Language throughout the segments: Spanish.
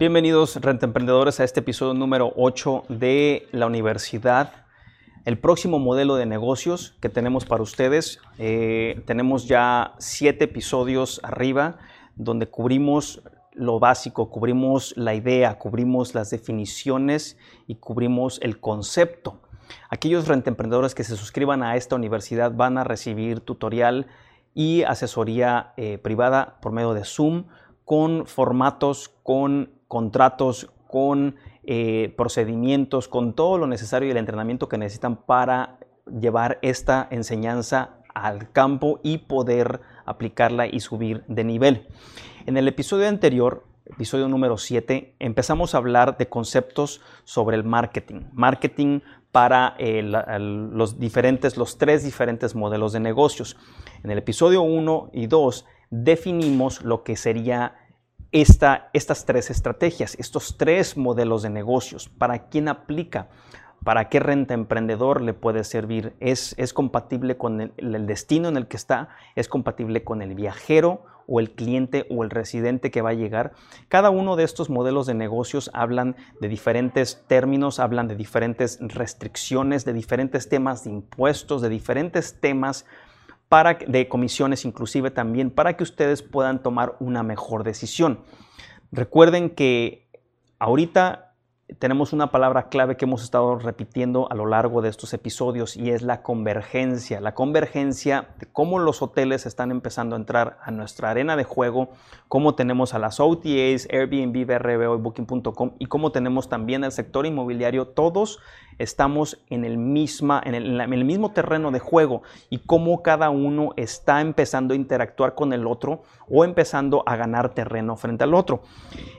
Bienvenidos, rentemprendedores, a este episodio número 8 de la universidad. El próximo modelo de negocios que tenemos para ustedes, eh, tenemos ya siete episodios arriba donde cubrimos lo básico, cubrimos la idea, cubrimos las definiciones y cubrimos el concepto. Aquellos rentemprendedores que se suscriban a esta universidad van a recibir tutorial y asesoría eh, privada por medio de Zoom con formatos, con contratos, con eh, procedimientos, con todo lo necesario y el entrenamiento que necesitan para llevar esta enseñanza al campo y poder aplicarla y subir de nivel. En el episodio anterior, episodio número 7, empezamos a hablar de conceptos sobre el marketing. Marketing para eh, los diferentes, los tres diferentes modelos de negocios. En el episodio 1 y 2 definimos lo que sería estas tres estrategias, estos tres modelos de negocios. ¿Para quién aplica? ¿Para qué renta emprendedor le puede servir? ¿Es, es compatible con el, el, destino en el que está? ¿Es compatible con el viajero o el cliente o el residente que va a llegar? Cada uno de estos modelos de negocios hablan de diferentes términos, hablan de diferentes restricciones, de diferentes temas de impuestos, de diferentes temas de comisiones inclusive también, para que ustedes puedan tomar una mejor decisión. Recuerden que ahorita tenemos una palabra clave que hemos estado repitiendo a lo largo de estos episodios y es la convergencia. La convergencia de cómo los hoteles están empezando a entrar a nuestra arena de juego, cómo tenemos a las OTAs, Airbnb, BRBO y Booking.com y cómo tenemos también el sector inmobiliario. Todos estamos en el, misma, en el, mismo terreno de juego y cómo cada uno está empezando a interactuar con el otro o empezando a ganar terreno frente al otro.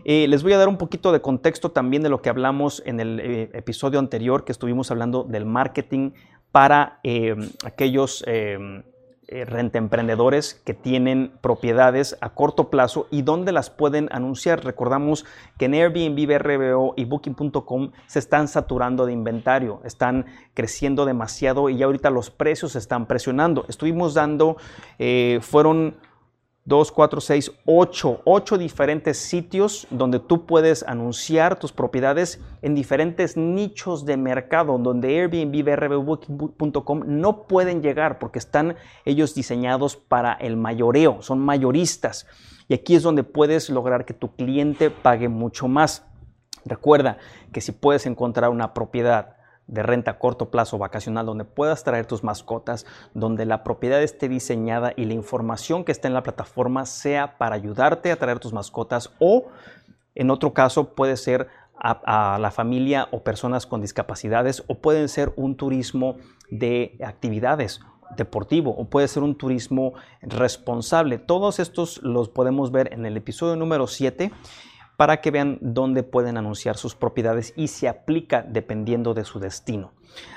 Eh, les voy a dar un poquito de contexto también de lo que hablamos en el eh, episodio anterior que estuvimos hablando del marketing para eh, aquellos eh, rentemprendedores que tienen propiedades a corto plazo y dónde las pueden anunciar. Recordamos que en Airbnb, BRBO y Booking.com se están saturando de inventario, están creciendo demasiado y ya ahorita los precios están presionando. Estuvimos dando, eh, fueron 2, 4, 6, 8, 8 diferentes sitios donde tú puedes anunciar tus propiedades en diferentes nichos de mercado, donde Airbnb, Booking.com no pueden llegar porque están ellos diseñados para el mayoreo, son mayoristas. Y aquí es donde puedes lograr que tu cliente pague mucho más. Recuerda que si puedes encontrar una propiedad de renta a corto plazo vacacional donde puedas traer tus mascotas, donde la propiedad esté diseñada y la información que está en la plataforma sea para ayudarte a traer tus mascotas o en otro caso puede ser a, la familia o personas con discapacidades o pueden ser un turismo de actividades deportivo o puede ser un turismo responsable. Todos estos los podemos ver en el episodio número 7 para que vean dónde pueden anunciar sus propiedades y se aplica dependiendo de su destino.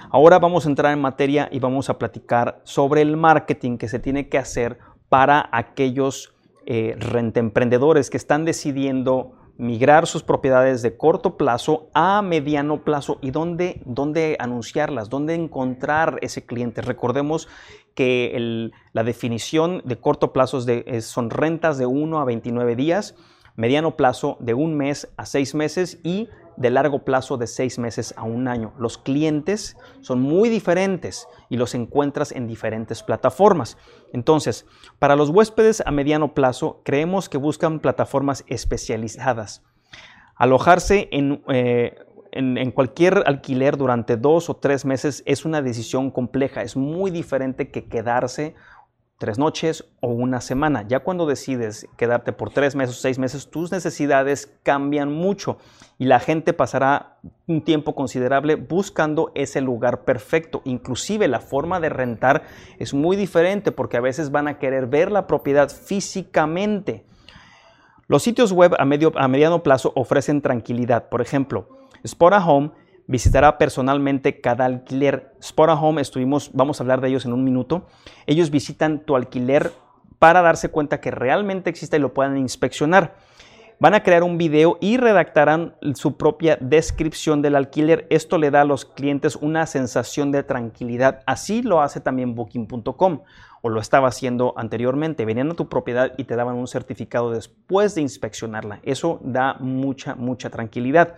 Ahora vamos a entrar en materia y vamos a platicar sobre el marketing que se tiene que hacer para aquellos eh, rentemprendedores que están decidiendo migrar sus propiedades de corto plazo a mediano plazo y dónde, dónde anunciarlas, dónde encontrar ese cliente. Recordemos que la definición de corto plazo son rentas de 1 a 29 días mediano plazo de un mes a seis meses y de largo plazo de seis meses a un año. Los clientes son muy diferentes y los encuentras en diferentes plataformas. Entonces, para los huéspedes a mediano plazo, creemos que buscan plataformas especializadas. Alojarse en, eh, en, cualquier alquiler durante dos o tres meses es una decisión compleja, es muy diferente que quedarse tres noches o una semana. Ya cuando decides quedarte por tres meses o seis meses, tus necesidades cambian mucho y la gente pasará un tiempo considerable buscando ese lugar perfecto. Inclusive la forma de rentar es muy diferente porque a veces van a querer ver la propiedad físicamente. Los sitios web a, medio, a mediano plazo ofrecen tranquilidad. Por ejemplo, Spora Home visitará personalmente cada alquiler. Spora Home, estuvimos, vamos a hablar de ellos en un minuto. Ellos visitan tu alquiler para darse cuenta que realmente existe y lo puedan inspeccionar. Van a crear un video y redactarán su propia descripción del alquiler. Esto le da a los clientes una sensación de tranquilidad. Así lo hace también Booking.com. o lo estaba haciendo anteriormente. Venían a tu propiedad y te daban un certificado después de inspeccionarla. Eso da mucha, mucha tranquilidad.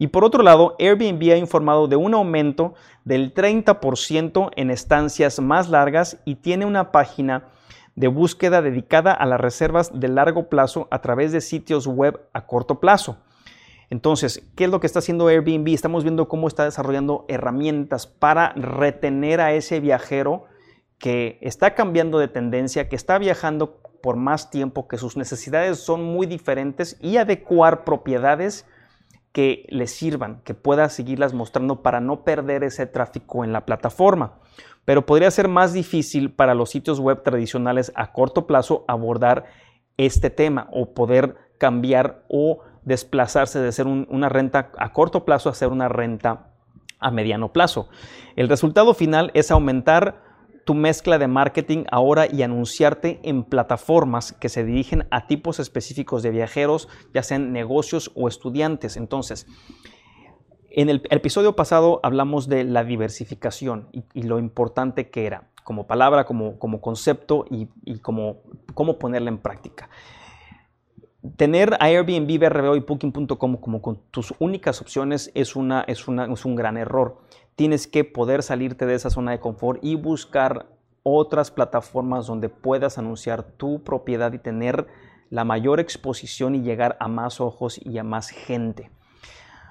Y por otro lado, Airbnb ha informado de un aumento del 30% en estancias más largas y tiene una página de búsqueda dedicada a las reservas de largo plazo a través de sitios web a corto plazo. Entonces, ¿qué es lo que está haciendo Airbnb? Estamos viendo cómo está desarrollando herramientas para retener a ese viajero que está cambiando de tendencia, que está viajando por más tiempo, que sus necesidades son muy diferentes y adecuar propiedades que le sirvan, que pueda seguirlas mostrando para no perder ese tráfico en la plataforma. Pero podría ser más difícil para los sitios web tradicionales a corto plazo abordar este tema o poder cambiar o desplazarse de ser una renta a corto plazo a ser una renta a mediano plazo. El resultado final es aumentar tu mezcla de marketing ahora y anunciarte en plataformas que se dirigen a tipos específicos de viajeros, ya sean negocios o estudiantes. Entonces, en el, episodio pasado hablamos de la diversificación y, lo importante que era como palabra, como, como concepto y, como, cómo ponerla en práctica. Tener Airbnb, BRBO y Booking.com como tus únicas opciones es, una, es, una, es un gran error tienes que poder salirte de esa zona de confort y buscar otras plataformas donde puedas anunciar tu propiedad y tener la mayor exposición y llegar a más ojos y a más gente.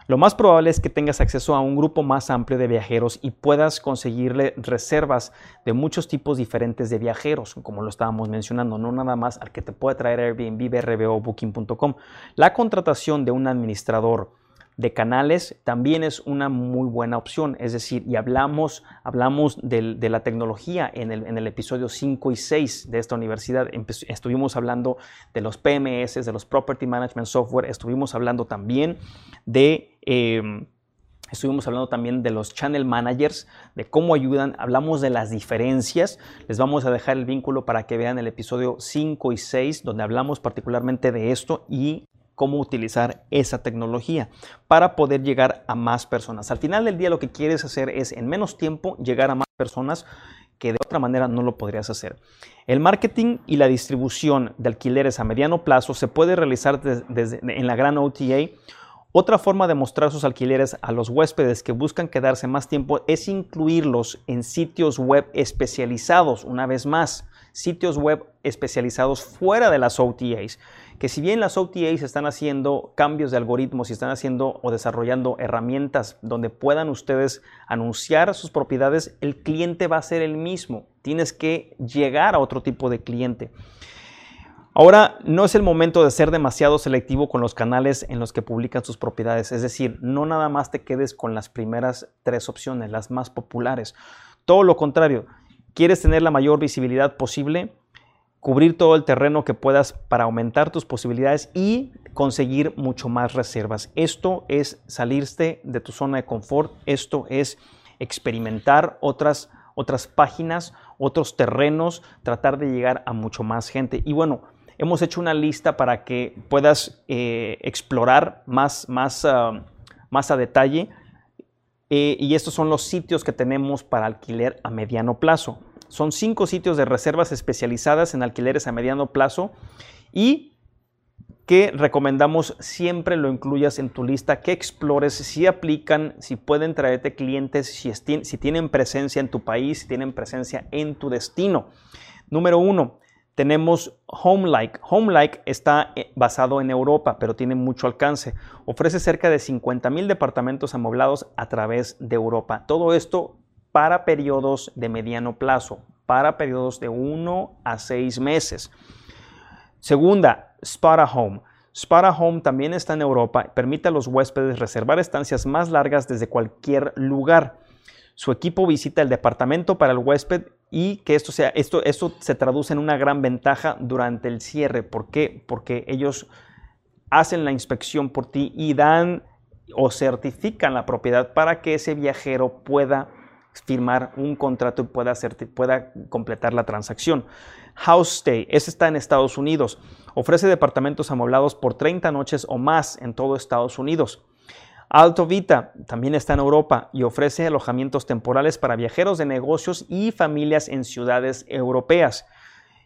Lo más probable es que tengas acceso a un grupo más amplio de viajeros y puedas conseguirle reservas de muchos tipos diferentes de viajeros, como lo estábamos mencionando, no nada más al que te puede traer Airbnb, BRB o Booking.com. La contratación de un administrador de canales también es una muy buena opción. Es decir, y hablamos, hablamos de, la tecnología en el, en el, episodio 5 y 6 de esta universidad. estuvimos hablando de los PMS, de los Property Management Software. Estuvimos hablando también de... Em, estuvimos hablando también de los channel managers, de cómo ayudan, hablamos de las diferencias. Les vamos a dejar el vínculo para que vean el episodio 5 y 6, donde hablamos particularmente de esto y cómo utilizar esa tecnología para poder llegar a más personas. Al final del día lo que quieres hacer es en menos tiempo llegar a más personas que de otra manera no lo podrías hacer. El marketing y la distribución de alquileres a mediano plazo se puede realizar desde, en la gran OTA. Otra forma de mostrar sus alquileres a los huéspedes que buscan quedarse más tiempo es incluirlos en sitios web especializados, una vez más, sitios web especializados fuera de las OTAs que si bien las OTAs están haciendo cambios de algoritmos y están haciendo o desarrollando herramientas donde puedan ustedes anunciar sus propiedades, el cliente va a ser el mismo. Tienes que llegar a otro tipo de cliente. Ahora no es el momento de ser demasiado selectivo con los canales en los que publican sus propiedades, es decir, no nada más te quedes con las primeras tres opciones, las más populares. Todo lo contrario, quieres tener la mayor visibilidad posible, cubrir todo el terreno que puedas para aumentar tus posibilidades y conseguir mucho más reservas. Esto es salirte de tu zona de confort, esto es experimentar otras, otras páginas, otros terrenos, tratar de llegar a mucho más gente. Y bueno, hemos hecho una lista para que puedas eh, explorar más, más, ah, más a detalle. Eh, y estos son los sitios que tenemos para alquiler a mediano plazo. Son cinco sitios de reservas especializadas en alquileres a mediano plazo y que recomendamos siempre lo incluyas en tu lista, que explores si aplican, si pueden traerte clientes, si, si tienen presencia en tu país, si tienen presencia en tu destino. Número uno, tenemos Homelike. Homelike está eh, basado en Europa, pero tiene mucho alcance. Ofrece cerca de 50 mil departamentos amoblados a través de Europa. Todo esto para periodos de mediano plazo, para periodos de 1 a 6 meses. Segunda, Spara Home. Spara Home también está en Europa, permite a los huéspedes reservar estancias más largas desde cualquier lugar. Su equipo visita el departamento para el huésped y que esto, sea, esto, esto se traduce en una gran ventaja durante el cierre. ¿Por qué? Porque ellos hacen la inspección por ti y dan o certifican la propiedad para que ese viajero pueda firmar un contrato y pueda, pueda completar la transacción. House Stay, ese está en Estados Unidos. Ofrece departamentos amoblados por 30 noches o más en todo Estados Unidos. Alto Vita también está en Europa y ofrece alojamientos temporales para viajeros de negocios y familias en ciudades europeas.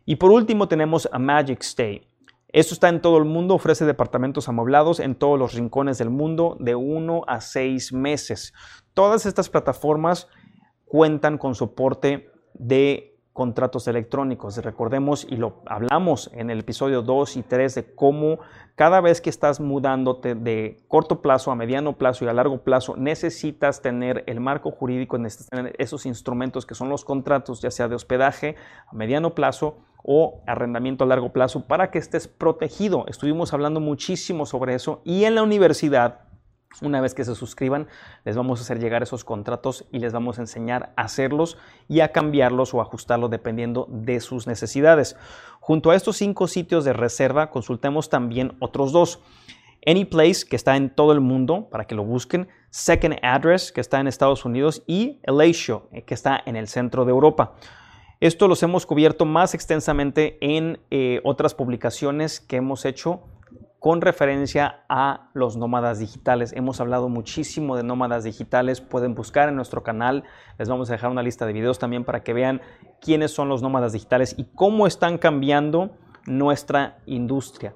Y por último tenemos a Magic Stay. Esto está en todo el mundo, ofrece departamentos amoblados en todos los rincones del mundo de uno a seis meses. Todas estas plataformas cuentan con soporte de contratos electrónicos. Recordemos y lo hablamos en el episodio 2 y 3 de cómo cada vez que estás mudándote de corto plazo a mediano plazo y a largo plazo, necesitas tener el marco jurídico, necesitas tener esos instrumentos que son los contratos, ya sea de hospedaje a mediano plazo o arrendamiento a largo plazo, para que estés protegido. Estuvimos hablando muchísimo sobre eso y en la universidad una vez que se suscriban, les vamos a hacer llegar esos contratos y les vamos a enseñar a hacerlos y a cambiarlos o ajustarlos dependiendo de sus necesidades. Junto a estos cinco sitios de reserva, consultemos también otros dos. Anyplace, que está en todo el mundo, para que lo busquen. Second Address, que está en Estados Unidos. Y Elatio, eh, que está en el centro de Europa. Esto los hemos cubierto más extensamente en eh, otras publicaciones que hemos hecho con referencia a los nómadas digitales. Hemos hablado muchísimo de nómadas digitales, pueden buscar en nuestro canal, les vamos a dejar una lista de videos también para que vean quiénes son los nómadas digitales y cómo están cambiando nuestra industria.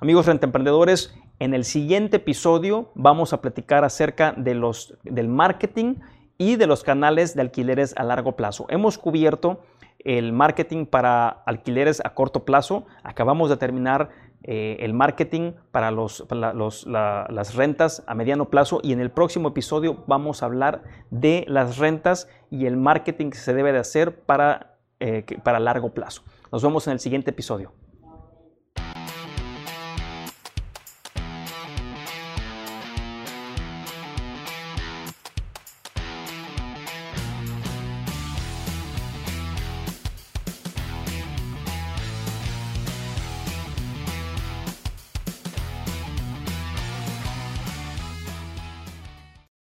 Amigos rentemprendedores, en el siguiente episodio vamos a platicar acerca de los, del marketing y de los canales de alquileres a largo plazo. Hemos cubierto el marketing para alquileres a corto plazo, acabamos de terminar eh, el marketing para, los, las rentas a mediano plazo y en el próximo episodio vamos a hablar de las rentas y el marketing que se debe de hacer para, eh, para largo plazo. Nos vemos en el siguiente episodio.